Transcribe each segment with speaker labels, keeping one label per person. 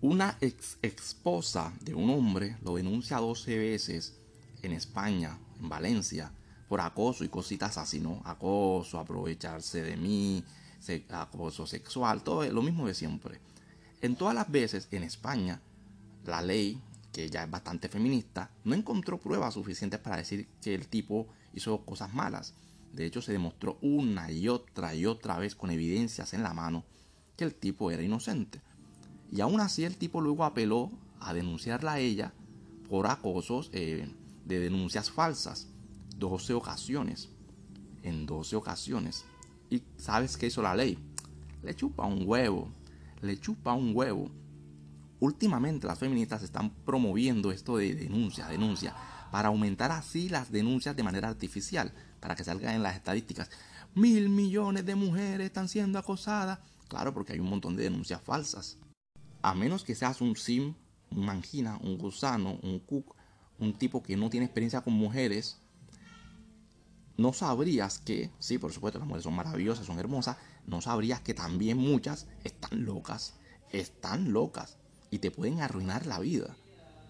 Speaker 1: Una ex esposa de un hombre lo denuncia 12 veces en España, en Valencia, por acoso y cositas así, ¿no? Acoso, aprovecharse de mí, acoso sexual, todo lo mismo de siempre. En todas las veces en España, la ley, que ya es bastante feminista, no encontró pruebas suficientes para decir que el tipo hizo cosas malas. De hecho, se demostró una y otra y otra vez con evidencias en la mano que el tipo era inocente. Y aún así el tipo luego apeló a denunciarla a ella por acosos eh, de denuncias falsas. 12 ocasiones. En 12 ocasiones. ¿Y sabes qué hizo la ley? Le chupa un huevo. Le chupa un huevo. Últimamente las feministas están promoviendo esto de denuncia, denuncia, para aumentar así las denuncias de manera artificial, para que salgan en las estadísticas. Mil millones de mujeres están siendo acosadas. Claro, porque hay un montón de denuncias falsas. A menos que seas un sim, un mangina, un gusano, un cook, un tipo que no tiene experiencia con mujeres, no sabrías que, sí, por supuesto, las mujeres son maravillosas, son hermosas, no sabrías que también muchas están locas, están locas y te pueden arruinar la vida.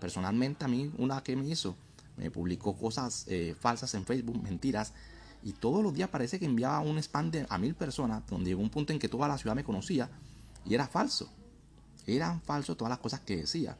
Speaker 1: Personalmente a mí una que me hizo, me publicó cosas eh, falsas en Facebook, mentiras, y todos los días parece que enviaba un spam a mil personas, donde llegó un punto en que toda la ciudad me conocía y era falso. Eran falsos todas las cosas que decía.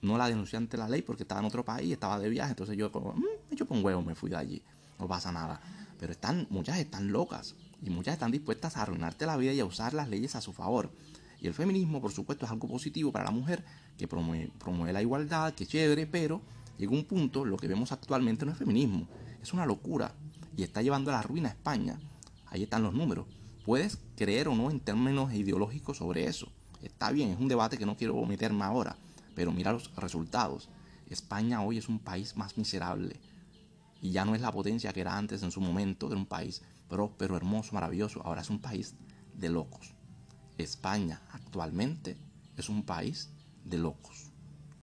Speaker 1: No la denuncié ante la ley porque estaba en otro país, estaba de viaje, entonces yo como, mm, yo con huevo me fui de allí, no pasa nada. Pero están, muchas están locas y muchas están dispuestas a arruinarte la vida y a usar las leyes a su favor. Y el feminismo, por supuesto, es algo positivo para la mujer, que promueve, promueve la igualdad, que chévere, pero llega un punto, lo que vemos actualmente no es feminismo, es una locura y está llevando a la ruina a España. Ahí están los números. Puedes creer o no en términos ideológicos sobre eso. Está bien, es un debate que no quiero meterme ahora, pero mira los resultados. España hoy es un país más miserable y ya no es la potencia que era antes en su momento, de un país próspero, hermoso, maravilloso. Ahora es un país de locos. España actualmente es un país de locos.